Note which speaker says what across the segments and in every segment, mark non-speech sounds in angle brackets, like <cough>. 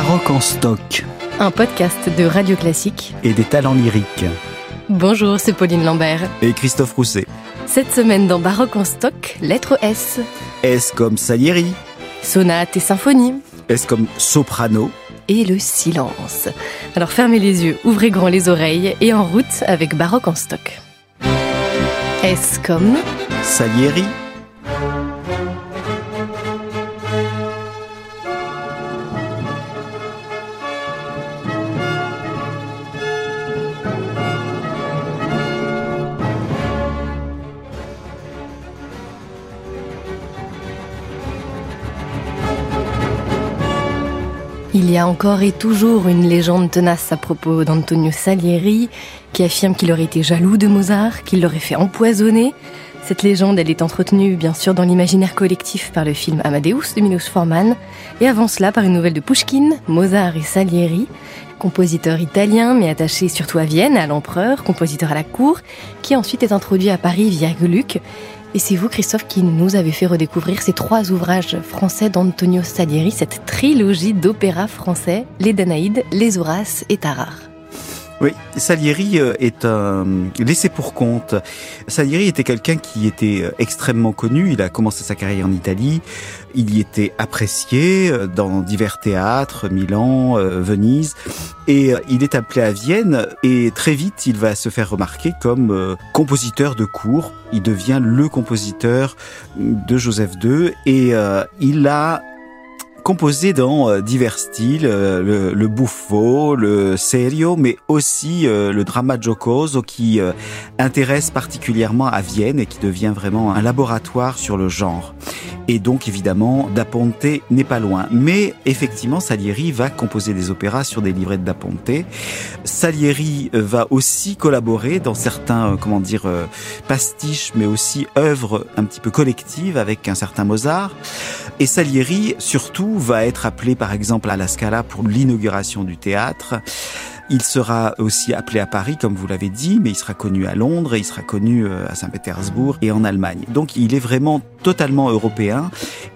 Speaker 1: Baroque en stock.
Speaker 2: Un podcast de Radio Classique.
Speaker 1: Et des talents lyriques.
Speaker 2: Bonjour, c'est Pauline Lambert.
Speaker 1: Et Christophe Rousset.
Speaker 2: Cette semaine dans Baroque en stock, lettre S.
Speaker 1: S comme Salieri.
Speaker 2: Sonate et symphonie.
Speaker 1: S comme soprano.
Speaker 2: Et le silence. Alors fermez les yeux, ouvrez grand les oreilles et en route avec Baroque en stock. S comme
Speaker 1: Salieri.
Speaker 2: Il y a encore et toujours une légende tenace à propos d'Antonio Salieri qui affirme qu'il aurait été jaloux de Mozart, qu'il l'aurait fait empoisonner. Cette légende, elle est entretenue bien sûr dans l'imaginaire collectif par le film Amadeus de Milos Forman. Et avant cela par une nouvelle de Pushkin, Mozart et Salieri, compositeur italien mais attaché surtout à Vienne, à l'empereur, compositeur à la cour, qui ensuite est introduit à Paris via Gluck et c'est vous, Christophe, qui nous avez fait redécouvrir ces trois ouvrages français d'Antonio Salieri, cette trilogie d'opéras français, les Danaïdes, les Horaces et Tarare.
Speaker 1: Oui, Salieri euh, est un laissé pour compte. Salieri était quelqu'un qui était euh, extrêmement connu. Il a commencé sa carrière en Italie. Il y était apprécié euh, dans divers théâtres, Milan, Venise. Et il est appelé à Vienne et très vite il va se faire remarquer comme compositeur de cour. Il devient le compositeur de Joseph II et il a composé dans euh, divers styles, euh, le, le, buffo, le serio, mais aussi euh, le drama giocoso qui intéresse particulièrement à Vienne et qui devient vraiment un laboratoire sur le genre. Et donc évidemment, Da Ponte n'est pas loin. Mais effectivement, Salieri va composer des opéras sur des livrets de Da Ponte. Salieri va aussi collaborer dans certains, comment dire, pastiches, mais aussi œuvres un petit peu collectives avec un certain Mozart. Et Salieri, surtout, va être appelé par exemple à la Scala pour l'inauguration du théâtre. Il sera aussi appelé à Paris, comme vous l'avez dit, mais il sera connu à Londres, et il sera connu euh, à Saint-Pétersbourg et en Allemagne. Donc il est vraiment totalement européen.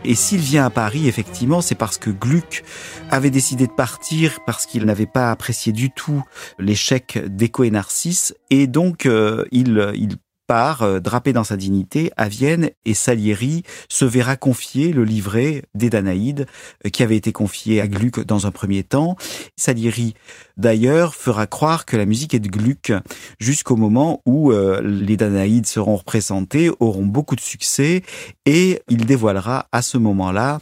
Speaker 1: Et s'il vient à Paris, effectivement, c'est parce que Gluck avait décidé de partir parce qu'il n'avait pas apprécié du tout l'échec d'Echo et Narcisse. Et donc euh, il, il euh, drapé dans sa dignité, à Vienne, et Salieri se verra confier le livret des Danaïdes, euh, qui avait été confié à Gluck dans un premier temps. Salieri, d'ailleurs, fera croire que la musique est de Gluck jusqu'au moment où euh, les Danaïdes seront représentés, auront beaucoup de succès, et il dévoilera à ce moment-là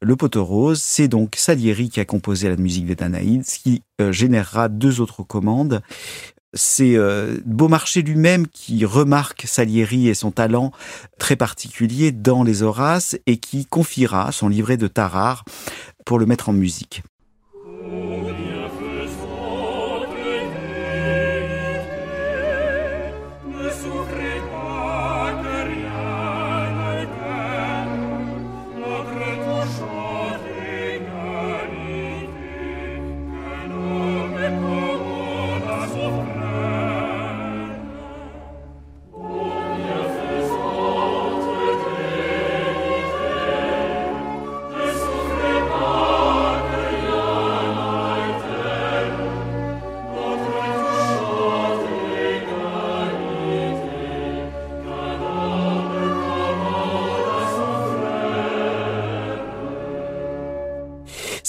Speaker 1: le poteau rose. C'est donc Salieri qui a composé la musique des Danaïdes, ce qui générera deux autres commandes c'est euh, Beaumarchais lui-même qui remarque Salieri et son talent très particulier dans les Horaces et qui confiera son livret de Tarare pour le mettre en musique.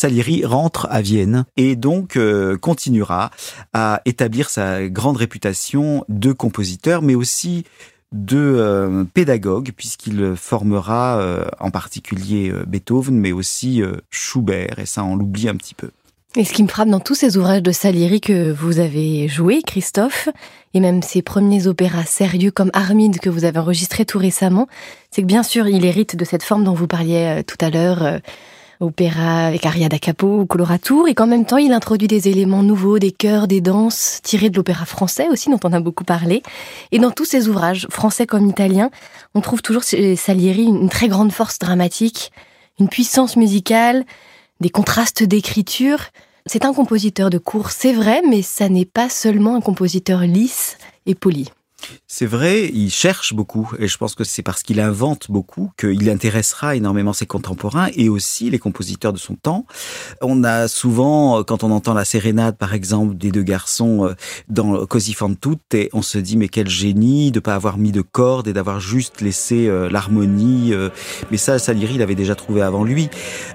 Speaker 1: Salieri rentre à Vienne et donc euh, continuera à établir sa grande réputation de compositeur, mais aussi de euh, pédagogue, puisqu'il formera euh, en particulier Beethoven, mais aussi Schubert, et ça on l'oublie un petit peu.
Speaker 2: Et ce qui me frappe dans tous ces ouvrages de Salieri que vous avez joués, Christophe, et même ses premiers opéras sérieux comme Armide que vous avez enregistré tout récemment, c'est que bien sûr il hérite de cette forme dont vous parliez tout à l'heure, opéra avec aria da capo ou coloratour, et qu'en même temps il introduit des éléments nouveaux, des chœurs, des danses, tirés de l'opéra français aussi, dont on a beaucoup parlé. Et dans tous ses ouvrages, français comme italiens, on trouve toujours chez Salieri une très grande force dramatique, une puissance musicale, des contrastes d'écriture. C'est un compositeur de cours, c'est vrai, mais ça n'est pas seulement un compositeur lisse et poli.
Speaker 1: C'est vrai, il cherche beaucoup et je pense que c'est parce qu'il invente beaucoup qu'il intéressera énormément ses contemporains et aussi les compositeurs de son temps. On a souvent, quand on entend la sérénade par exemple des deux garçons euh, dans Così fan tutte, on se dit mais quel génie de pas avoir mis de cordes et d'avoir juste laissé euh, l'harmonie. Euh. Mais ça, Salieri l'avait déjà trouvé avant lui.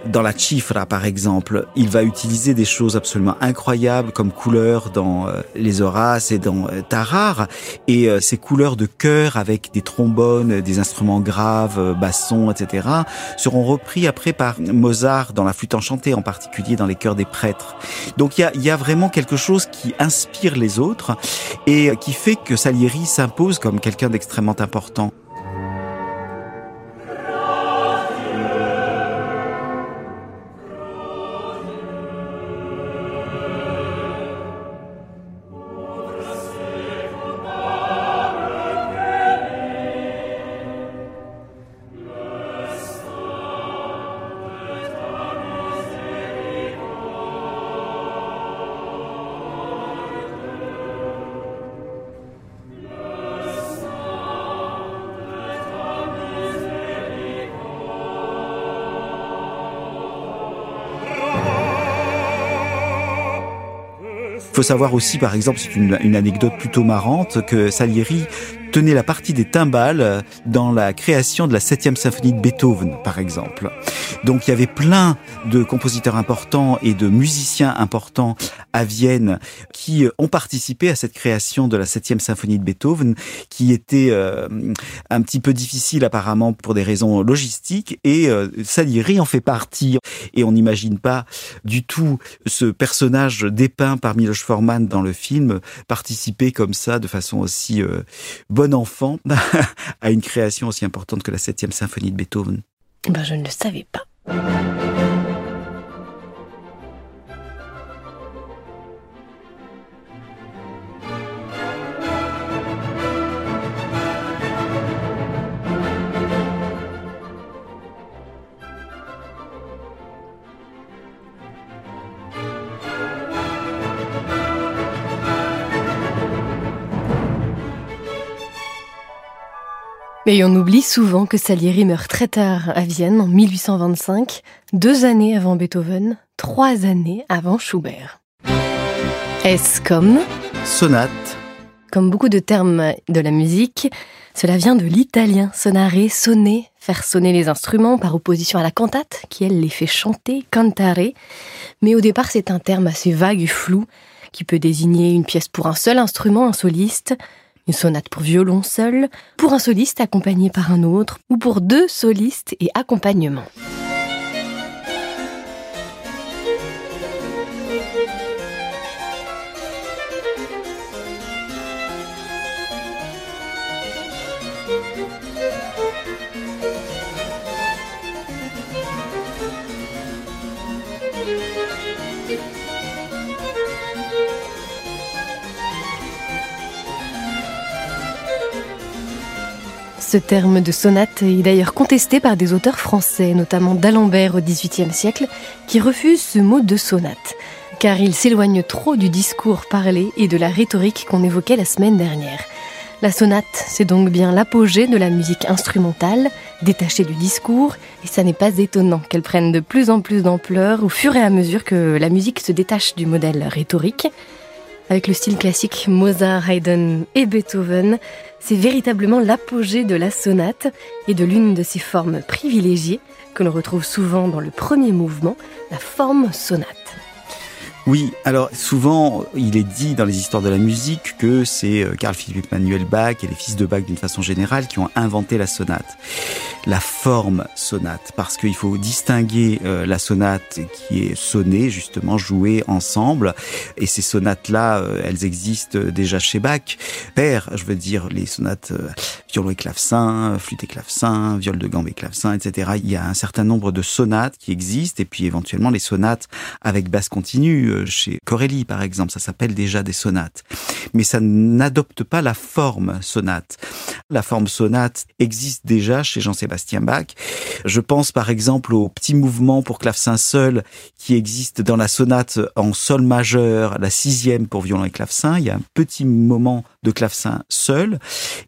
Speaker 1: Dans la Cifra par exemple, il va utiliser des choses absolument incroyables comme couleurs dans les Horaces et dans Tarare et ces couleurs de chœur avec des trombones, des instruments graves, euh, bassons, etc., seront repris après par Mozart dans la flûte enchantée, en particulier dans les chœurs des prêtres. Donc il y a, y a vraiment quelque chose qui inspire les autres et qui fait que Salieri s'impose comme quelqu'un d'extrêmement important. Faut savoir aussi, par exemple, c'est une, une, anecdote plutôt marrante, que Salieri tenait la partie des timbales dans la création de la septième symphonie de Beethoven, par exemple. Donc il y avait plein de compositeurs importants et de musiciens importants à Vienne qui ont participé à cette création de la septième symphonie de Beethoven, qui était euh, un petit peu difficile apparemment pour des raisons logistiques, et euh, Salieri en fait partie. Et on n'imagine pas du tout ce personnage dépeint par Miloš Forman dans le film participer comme ça de façon aussi euh, bon enfant <laughs> à une création aussi importante que la septième symphonie de Beethoven
Speaker 2: ben, Je ne le savais pas. Mais on oublie souvent que Salieri meurt très tard à Vienne en 1825, deux années avant Beethoven, trois années avant Schubert. Est-ce comme
Speaker 1: Sonate.
Speaker 2: Comme beaucoup de termes de la musique, cela vient de l'italien sonare, sonner, faire sonner les instruments par opposition à la cantate, qui elle les fait chanter, cantare. Mais au départ, c'est un terme assez vague et flou, qui peut désigner une pièce pour un seul instrument, un soliste, une sonate pour violon seul, pour un soliste accompagné par un autre, ou pour deux solistes et accompagnement. Ce terme de sonate est d'ailleurs contesté par des auteurs français, notamment d'Alembert au XVIIIe siècle, qui refusent ce mot de sonate, car il s'éloigne trop du discours parlé et de la rhétorique qu'on évoquait la semaine dernière. La sonate, c'est donc bien l'apogée de la musique instrumentale, détachée du discours, et ça n'est pas étonnant qu'elle prenne de plus en plus d'ampleur au fur et à mesure que la musique se détache du modèle rhétorique. Avec le style classique Mozart, Haydn et Beethoven, c'est véritablement l'apogée de la sonate et de l'une de ses formes privilégiées que l'on retrouve souvent dans le premier mouvement, la forme sonate.
Speaker 1: Oui, alors souvent, il est dit dans les histoires de la musique que c'est euh, Carl Philipp Manuel Bach et les fils de Bach d'une façon générale qui ont inventé la sonate. La forme sonate, parce qu'il faut distinguer euh, la sonate qui est sonnée, justement, jouée ensemble. Et ces sonates-là, euh, elles existent déjà chez Bach. Père, je veux dire, les sonates violon et clavecin, flûte et clavecin, viol de gambe et clavecin, etc. Il y a un certain nombre de sonates qui existent, et puis éventuellement les sonates avec basse continue chez Corelli, par exemple. Ça s'appelle déjà des sonates. Mais ça n'adopte pas la forme sonate. La forme sonate existe déjà chez Jean-Sébastien Bach. Je pense par exemple au petit mouvement pour clavecin seul qui existe dans la sonate en sol majeur, la sixième pour violon et clavecin. Il y a un petit moment de clavecin seul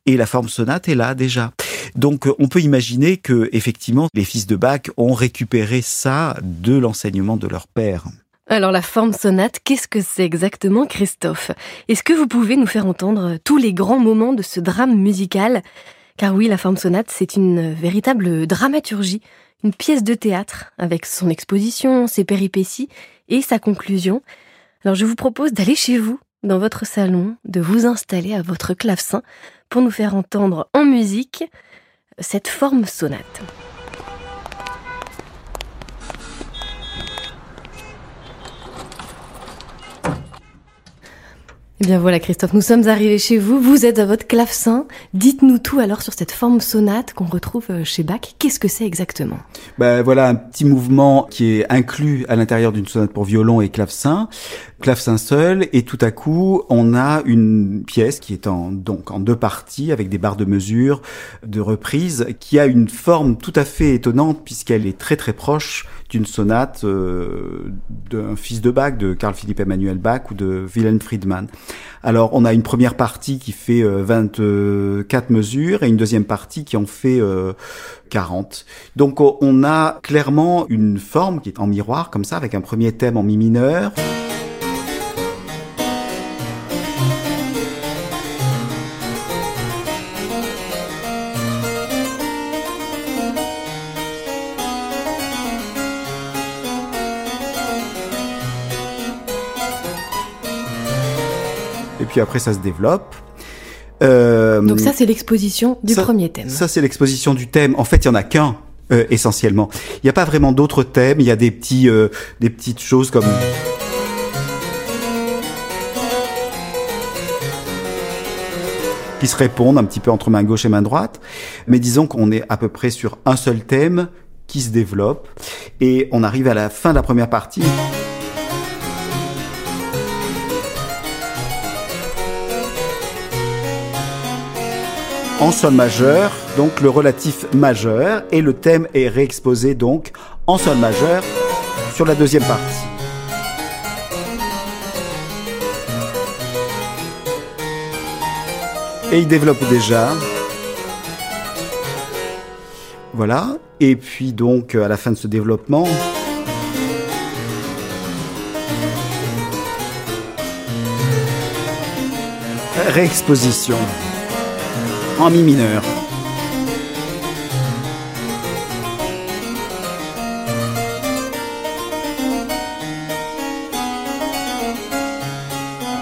Speaker 1: et la forme sonate est là déjà. Donc on peut imaginer que effectivement les fils de Bach ont récupéré ça de l'enseignement de leur père.
Speaker 2: Alors la forme sonate, qu'est-ce que c'est exactement Christophe? Est-ce que vous pouvez nous faire entendre tous les grands moments de ce drame musical? Car oui, la forme sonate, c'est une véritable dramaturgie, une pièce de théâtre avec son exposition, ses péripéties et sa conclusion. Alors je vous propose d'aller chez vous, dans votre salon, de vous installer à votre clavecin pour nous faire entendre en musique cette forme sonate. Eh bien voilà Christophe, nous sommes arrivés chez vous, vous êtes à votre clavecin. Dites-nous tout alors sur cette forme sonate qu'on retrouve euh, chez Bach. Qu'est-ce que c'est exactement?
Speaker 1: Ben voilà un petit mouvement qui est inclus à l'intérieur d'une sonate pour violon et clavecin, clavecin seul, et tout à coup on a une pièce qui est en donc en deux parties avec des barres de mesure, de reprise, qui a une forme tout à fait étonnante puisqu'elle est très très proche d'une sonate euh, d'un fils de Bach, de Carl Philipp Emmanuel Bach ou de Wilhelm Friedman. Alors on a une première partie qui fait 24 euh, mesures et une deuxième partie qui en fait 40. Euh, Donc on a clairement une forme qui est en miroir comme ça avec un premier thème en mi mineur. Puis après ça se développe.
Speaker 2: Euh, Donc ça c'est l'exposition du premier thème.
Speaker 1: Ça c'est l'exposition du thème. En fait, il y en a qu'un euh, essentiellement. Il n'y a pas vraiment d'autres thèmes. Il y a des petits, euh, des petites choses comme. qui se répondent un petit peu entre main gauche et main droite. Mais disons qu'on est à peu près sur un seul thème qui se développe. Et on arrive à la fin de la première partie. En sol majeur, donc le relatif majeur, et le thème est réexposé donc en sol majeur sur la deuxième partie. Et il développe déjà. Voilà. Et puis donc à la fin de ce développement, réexposition en mi mineur.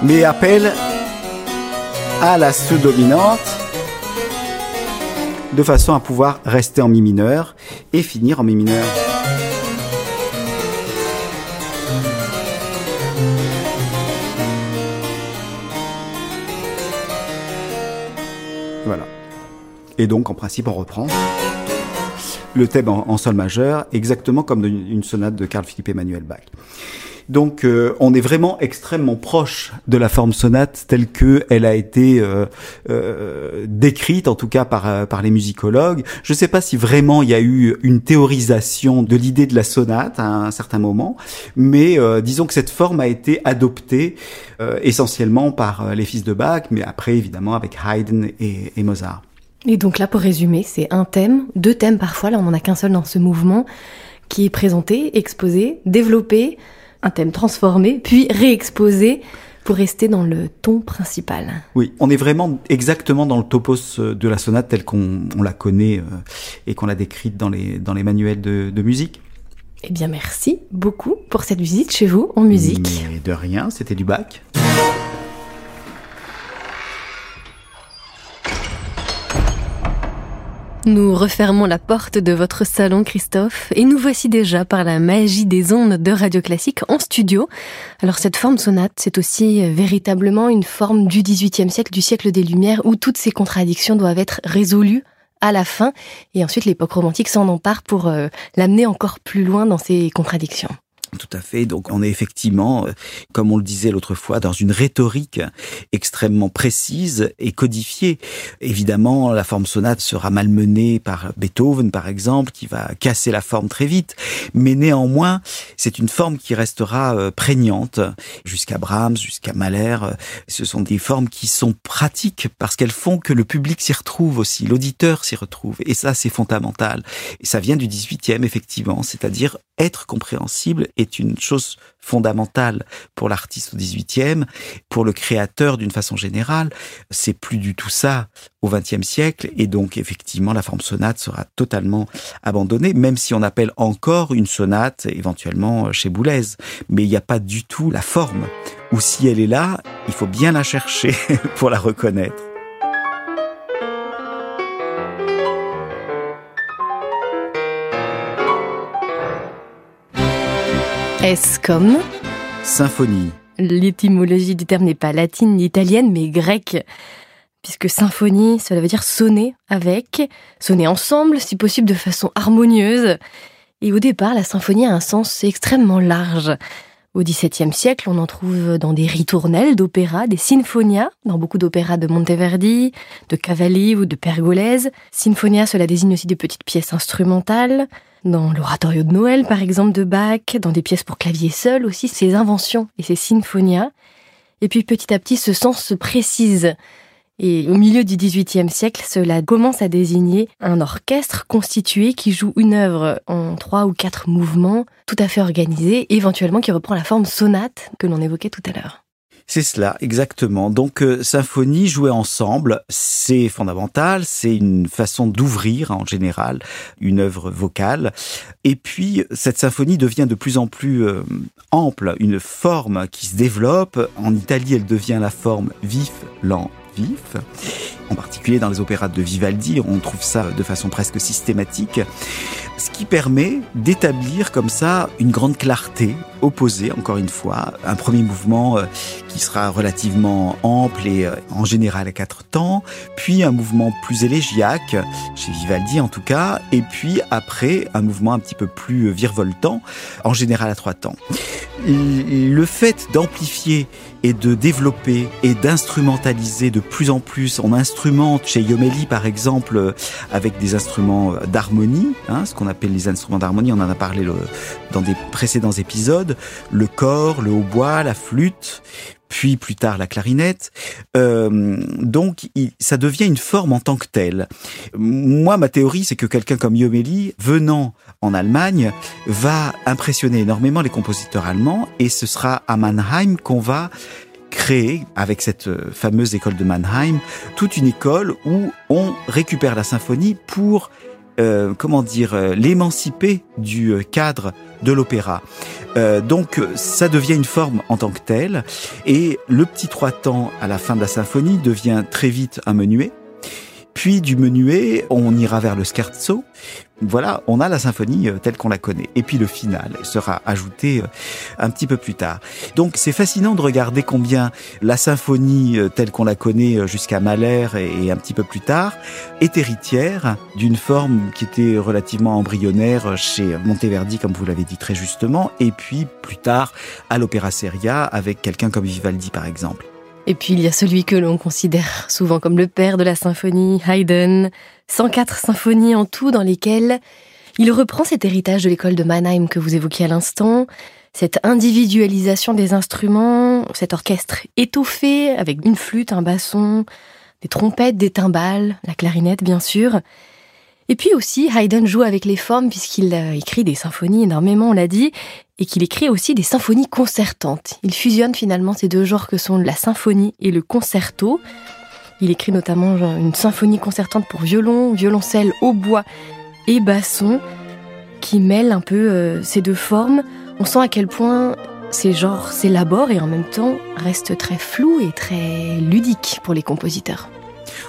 Speaker 1: Mais appelle à la sous-dominante de façon à pouvoir rester en mi mineur et finir en mi mineur. Et donc, en principe, on reprend le thème en, sol majeur, exactement comme une sonate de Carl Philipp Emmanuel Bach. Donc euh, on est vraiment extrêmement proche de la forme sonate telle que elle a été euh, euh, décrite, en tout cas par par les musicologues. Je ne sais pas si vraiment il y a eu une théorisation de l'idée de la sonate à un certain moment, mais disons que cette forme a été adoptée essentiellement par les fils de Bach, mais après évidemment avec Haydn et Mozart.
Speaker 2: Et donc là, pour résumer, c'est un thème, deux thèmes parfois, là on n'en a qu'un seul dans ce mouvement, qui est présenté, exposé, développé, un thème transformé, puis réexposé pour rester dans le ton principal.
Speaker 1: Oui, on est vraiment exactement dans le topos euh, de la sonate telle qu'on la connaît euh, et qu'on l'a décrite dans les, dans les manuels de, de musique.
Speaker 2: Eh bien, merci beaucoup pour cette visite chez vous en musique.
Speaker 1: Mais de rien, c'était du bac.
Speaker 2: Nous refermons la porte de votre salon, Christophe, et nous voici déjà par la magie des ondes de Radio Classique en studio. Alors cette forme sonate, c'est aussi euh, véritablement une forme du XVIIIe siècle, du siècle des Lumières, où toutes ces contradictions doivent être résolues à la fin, et ensuite l'époque romantique s'en empare pour euh, l'amener encore plus loin dans ces contradictions.
Speaker 1: Tout à fait. Donc on est effectivement, euh, comme on le disait l'autre fois, dans une rhétorique extrêmement précise et codifiée. Évidemment, la forme sonate sera malmenée par Beethoven, par exemple, qui va casser la forme très vite. Mais néanmoins, c'est une forme qui restera euh, prégnante jusqu'à Brahms, jusqu'à Mahler. Ce sont des formes qui sont pratiques parce qu'elles font que le public s'y retrouve aussi, l'auditeur s'y retrouve. Et ça, c'est fondamental. Et ça vient du 18e, effectivement, c'est-à-dire être compréhensible est une chose fondamentale pour l'artiste au 18e, pour le créateur d'une façon générale. C'est plus du tout ça au 20e siècle et donc effectivement la forme sonate sera totalement abandonnée, même si on appelle encore une sonate éventuellement chez Boulez. Mais il n'y a pas du tout la forme. Ou si elle est là, il faut bien la chercher <laughs> pour la reconnaître.
Speaker 2: Est-ce comme
Speaker 1: Symphonie.
Speaker 2: L'étymologie du terme n'est pas latine ni italienne, mais grecque. Puisque symphonie, cela veut dire sonner avec, sonner ensemble, si possible de façon harmonieuse. Et au départ, la symphonie a un sens extrêmement large. Au XVIIe siècle, on en trouve dans des ritournelles d'opéra, des sinfonias, dans beaucoup d'opéras de Monteverdi, de Cavalli ou de Pergolese. Sinfonia, cela désigne aussi des petites pièces instrumentales. Dans l'oratorio de Noël, par exemple, de Bach, dans des pièces pour clavier seul aussi, ses inventions et ses sinfonias. Et puis petit à petit, ce sens se précise. Et au milieu du XVIIIe siècle, cela commence à désigner un orchestre constitué qui joue une œuvre en trois ou quatre mouvements, tout à fait organisé, éventuellement qui reprend la forme sonate que l'on évoquait tout à l'heure.
Speaker 1: C'est cela, exactement. Donc, euh, symphonie jouée ensemble, c'est fondamental. C'est une façon d'ouvrir, en général, une œuvre vocale. Et puis, cette symphonie devient de plus en plus euh, ample, une forme qui se développe. En Italie, elle devient la forme vif, lent, vif. En particulier dans les opéras de Vivaldi, on trouve ça de façon presque systématique. Ce qui permet d'établir comme ça une grande clarté opposée, encore une fois. Un premier mouvement euh, qui sera relativement ample et euh, en général à quatre temps, puis un mouvement plus élégiaque, chez Vivaldi en tout cas, et puis après un mouvement un petit peu plus virevoltant, en général à trois temps. Le fait d'amplifier et de développer et d'instrumentaliser de plus en plus, on instrumente chez Yomelli par exemple avec des instruments d'harmonie, hein, ce qu'on appelle les instruments d'harmonie, on en a parlé dans des précédents épisodes, le corps, le hautbois, la flûte, puis plus tard la clarinette. Euh, donc ça devient une forme en tant que telle. Moi, ma théorie, c'est que quelqu'un comme Yomelli, venant en Allemagne, va impressionner énormément les compositeurs allemands, et ce sera à Mannheim qu'on va créer, avec cette fameuse école de Mannheim, toute une école où on récupère la symphonie pour euh, comment dire, euh, l'émanciper du euh, cadre de l'opéra. donc ça devient une forme en tant que telle, et le petit trois temps à la fin de la symphonie devient très vite un menuet. Puis du menuet, on ira vers le scherzo, voilà, on a la symphonie euh, telle qu'on la connaît. Et puis le final sera ajouté euh, un petit peu plus tard. Donc c'est fascinant de regarder combien la symphonie euh, telle qu'on la connaît jusqu'à Mahler et un petit peu plus tard est héritière d'une forme qui était relativement embryonnaire chez Monteverdi, comme vous l'avez dit très justement, et puis plus tard à l'opéra seria avec quelqu'un comme Vivaldi par exemple.
Speaker 2: Et puis il y a celui que l'on considère souvent comme le père de la symphonie, Haydn. 104 symphonies en tout dans lesquelles il reprend cet héritage de l'école de Mannheim que vous évoquiez à l'instant, cette individualisation des instruments, cet orchestre étoffé avec une flûte, un basson, des trompettes, des timbales, la clarinette bien sûr. Et puis aussi, Haydn joue avec les formes puisqu'il écrit des symphonies énormément, on l'a dit, et qu'il écrit aussi des symphonies concertantes. Il fusionne finalement ces deux genres que sont la symphonie et le concerto. Il écrit notamment une symphonie concertante pour violon, violoncelle, hautbois et basson, qui mêle un peu euh, ces deux formes. On sent à quel point ces genres s'élaborent et en même temps restent très flous et très ludiques pour les compositeurs.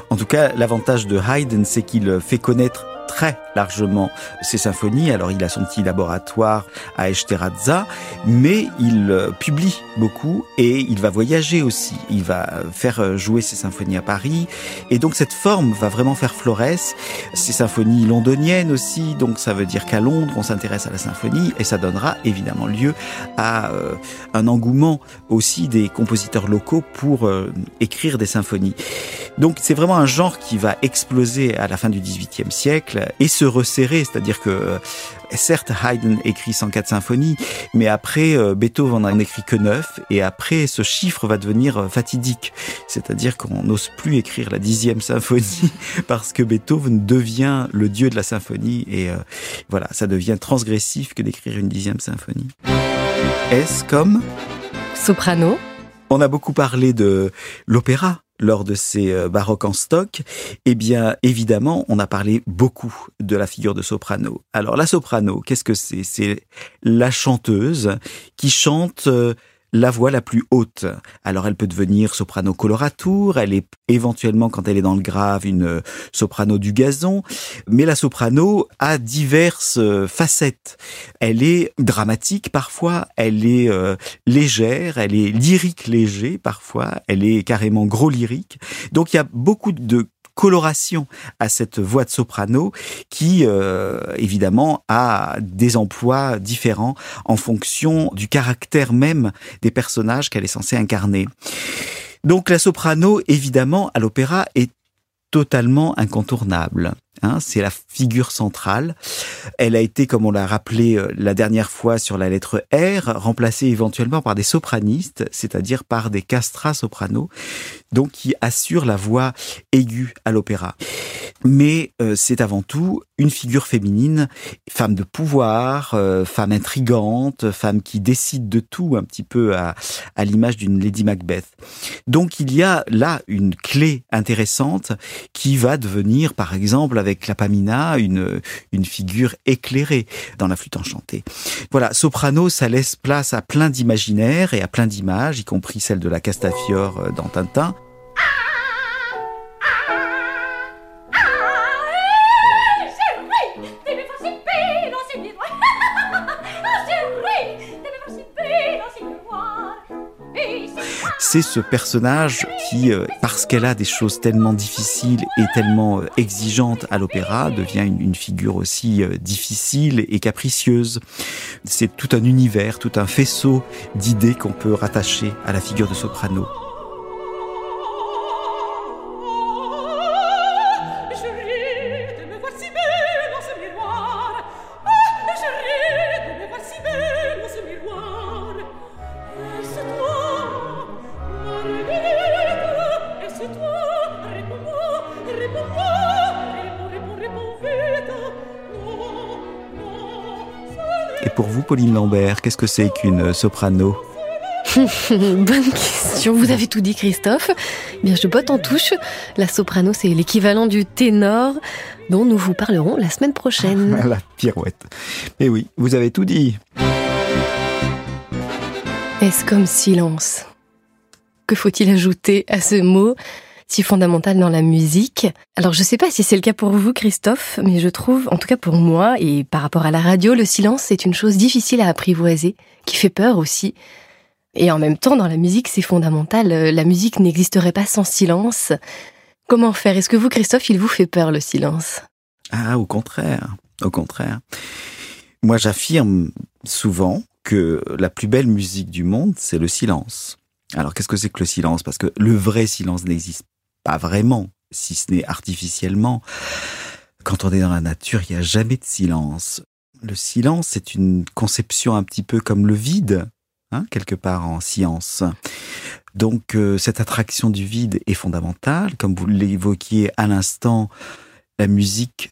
Speaker 1: En tout cas, l'avantage de Haydn, c'est qu'il fait connaître très largement ses symphonies. Alors il a son petit laboratoire à Echteraza, mais il euh, publie beaucoup et il va voyager aussi. Il va faire euh, jouer ses symphonies à Paris et donc cette forme va vraiment faire florès. Ces symphonies londoniennes aussi, donc ça veut dire qu'à Londres on s'intéresse à la symphonie et ça donnera évidemment lieu à euh, un engouement aussi des compositeurs locaux pour écrire des symphonies. Donc c'est vraiment un genre qui va exploser à la fin du XVIIIe siècle et se resserrer, c'est-à-dire que euh, certes Haydn écrit 104 symphonies, mais après euh, Beethoven n'en écrit que 9 et après ce chiffre va devenir euh, fatidique, c'est-à-dire qu'on n'ose plus écrire la dixième symphonie <laughs> parce que Beethoven devient le dieu de la symphonie et voilà, ça devient transgressif que d'écrire une dixième symphonie. Est-ce comme
Speaker 2: Soprano.
Speaker 1: On a beaucoup parlé de l'opéra lors de ces euh, baroques en stock, eh bien, évidemment, on a parlé beaucoup de la figure de soprano. Alors, la soprano, qu'est-ce que c'est? C'est la chanteuse qui chante euh, la voix la plus haute. Alors elle peut devenir soprano coloratour, elle est éventuellement quand elle est dans le grave une euh, soprano du gazon, mais la soprano a diverses euh, facettes. Elle est dramatique parfois, elle est euh, légère, elle est lyrique léger parfois, elle est carrément gros lyrique. Donc il y a beaucoup de coloration à cette voix de soprano qui, euh, évidemment, a des emplois différents en fonction du caractère même des personnages qu'elle est censée incarner. Donc la soprano, évidemment, à l'opéra est totalement incontournable. Hein, c'est la figure centrale. Elle a été, comme on l'a rappelé euh, la dernière fois sur la lettre R, remplacée éventuellement par des sopranistes, c'est-à-dire par des castras soprano, donc qui assurent la voix aiguë à l'opéra. Mais euh, c'est avant tout une figure féminine, femme de pouvoir, euh, femme intrigante, femme qui décide de tout, un petit peu à, à l'image d'une Lady Macbeth. Donc il y a là une clé intéressante qui va devenir, par exemple, avec la Pamina, une, une figure éclairée dans la flûte enchantée. Voilà, soprano, ça laisse place à plein d'imaginaires et à plein d'images, y compris celle de la Castafiore euh, dans Tintin. C'est ce personnage qui, euh, parce qu'elle a des choses tellement difficiles et tellement euh, exigeantes à l'opéra, devient une, figure aussi euh, difficile et capricieuse. C'est tout un univers, tout un faisceau d'idées qu'on peut rattacher à la figure de soprano. Pauline Lambert Qu'est-ce que c'est qu'une soprano? <laughs>
Speaker 2: Bonne question. Vous avez tout dit, Christophe. Eh bien, je botte en touche. La soprano, c'est l'équivalent du ténor, dont nous vous parlerons la semaine prochaine. <laughs>
Speaker 1: la pirouette. Mais oui, vous avez tout dit.
Speaker 2: Est-ce comme silence? Que faut-il ajouter à ce mot? Si fondamental dans la musique. Alors je sais pas si c'est le cas pour vous Christophe, mais je trouve, en tout cas pour moi, et par rapport à la radio, le silence c'est une chose difficile à apprivoiser, qui fait peur aussi. Et en même temps, dans la musique, c'est fondamental. La musique n'existerait pas sans silence. Comment faire? Est-ce que vous, Christophe, il vous fait peur le silence?
Speaker 1: Ah, au contraire. Au contraire. Moi, j'affirme souvent que la plus belle musique du monde, c'est le silence. Alors, qu'est-ce que c'est que le silence? Parce que le vrai silence n'existe pas vraiment, si ce n'est artificiellement. Quand on est dans la nature, il n'y a jamais de silence. Le silence, c'est une conception un petit peu comme le vide, hein, quelque part en science. Donc euh, cette attraction du vide est fondamentale. Comme vous l'évoquiez à l'instant, la musique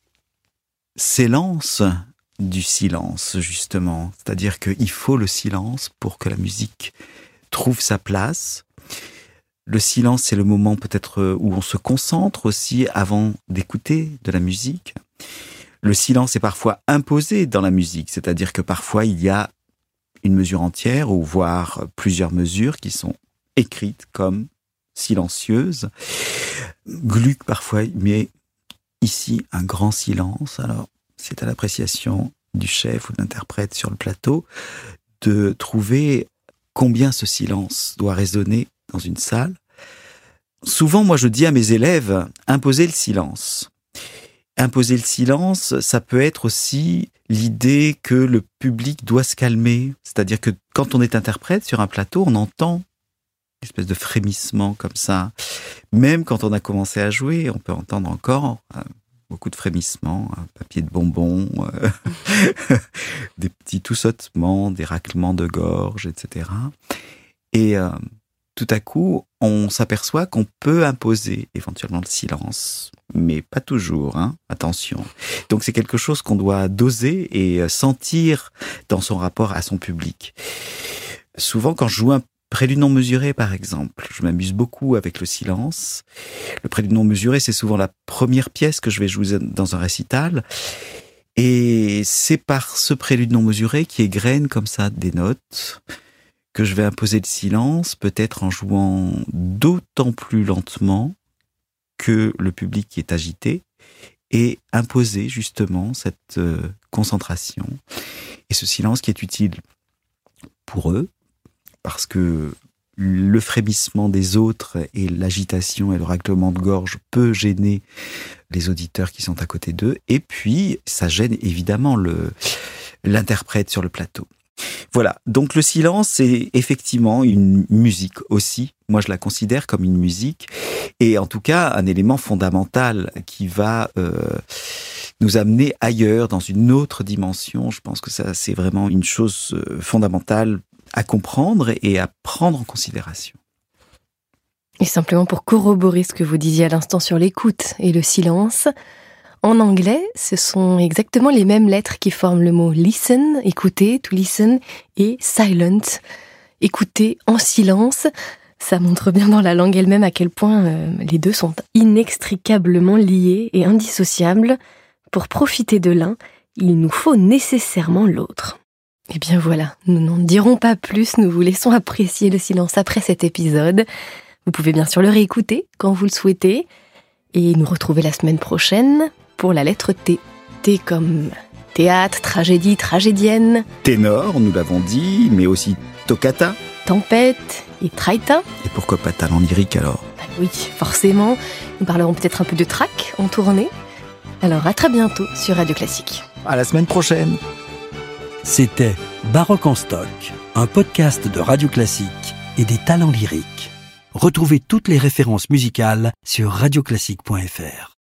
Speaker 1: s'élance du silence, justement. C'est-à-dire qu'il faut le silence pour que la musique trouve sa place. Le silence, c'est le moment peut-être euh, où on se concentre aussi avant d'écouter de la musique. Le silence est parfois imposé dans la musique, c'est-à-dire que parfois il y a une mesure entière ou voire plusieurs mesures qui sont écrites comme silencieuses. Gluck parfois met ici un grand silence. Alors, c'est à l'appréciation du chef ou de l'interprète sur le plateau de trouver combien ce silence doit résonner dans une salle. Souvent, moi, je dis à mes élèves, imposez le silence. Imposer le silence, ça peut être aussi l'idée que le public doit se calmer. C'est-à-dire que quand on est interprète sur un plateau, on entend une espèce de frémissement comme ça. Même quand on a commencé à jouer, on peut entendre encore euh, beaucoup de frémissements, un papier de bonbons, euh, <laughs> des petits tout-sautements, des raclements de gorge, etc. Et tout à coup, on s'aperçoit qu'on peut imposer éventuellement le silence, mais pas toujours, hein attention. Donc c'est quelque chose qu'on doit doser et euh, sentir dans son rapport à son public. Souvent, quand je joue un prélude non mesuré, par exemple, je m'amuse beaucoup avec le silence. Le prélude non mesuré, c'est souvent la première pièce que je vais jouer dans un récital. Et c'est par ce prélude non mesuré qui égrène comme ça des notes que je vais imposer le silence, peut-être en jouant d'autant plus lentement que le public est agité, et imposer justement cette euh, concentration et ce silence qui est utile pour eux, parce que le frémissement des autres et l'agitation et le raclement de gorge peut gêner les auditeurs qui sont à côté d'eux, et puis ça gêne évidemment le l'interprète sur le plateau. Voilà, donc le silence, c'est effectivement une musique aussi. Moi, je la considère comme une musique, et en tout cas un élément fondamental qui va euh, nous amener ailleurs, dans une autre dimension. Je pense que ça, c'est vraiment une chose euh, fondamentale à comprendre et à prendre en considération.
Speaker 2: Et simplement pour corroborer ce que vous disiez à l'instant sur l'écoute et le silence, en anglais, ce sont exactement les mêmes lettres qui forment le mot listen, écouter, to listen, et silent, écouter en silence. Ça montre bien dans la langue elle-même à quel point euh, les deux sont inextricablement liés et indissociables. Pour profiter de l'un, il nous faut nécessairement l'autre. Eh bien voilà, nous n'en dirons pas plus, nous vous laissons apprécier le silence après cet épisode. Vous pouvez bien sûr le réécouter quand vous le souhaitez et nous retrouver la semaine prochaine pour la lettre T. T comme théâtre, tragédie, tragédienne.
Speaker 1: Ténor, nous l'avons dit, mais aussi toccata.
Speaker 2: Tempête et traita.
Speaker 1: Et pourquoi pas talent lyrique alors?
Speaker 2: Bah Oui, forcément. Nous parlerons peut-être un peu de track en tournée. Alors à très bientôt sur Radio Classique.
Speaker 1: À la semaine prochaine.
Speaker 3: C'était Baroque en stock, un podcast de Radio Classique et des talents lyriques. Retrouvez toutes les références musicales sur radioclassique.fr.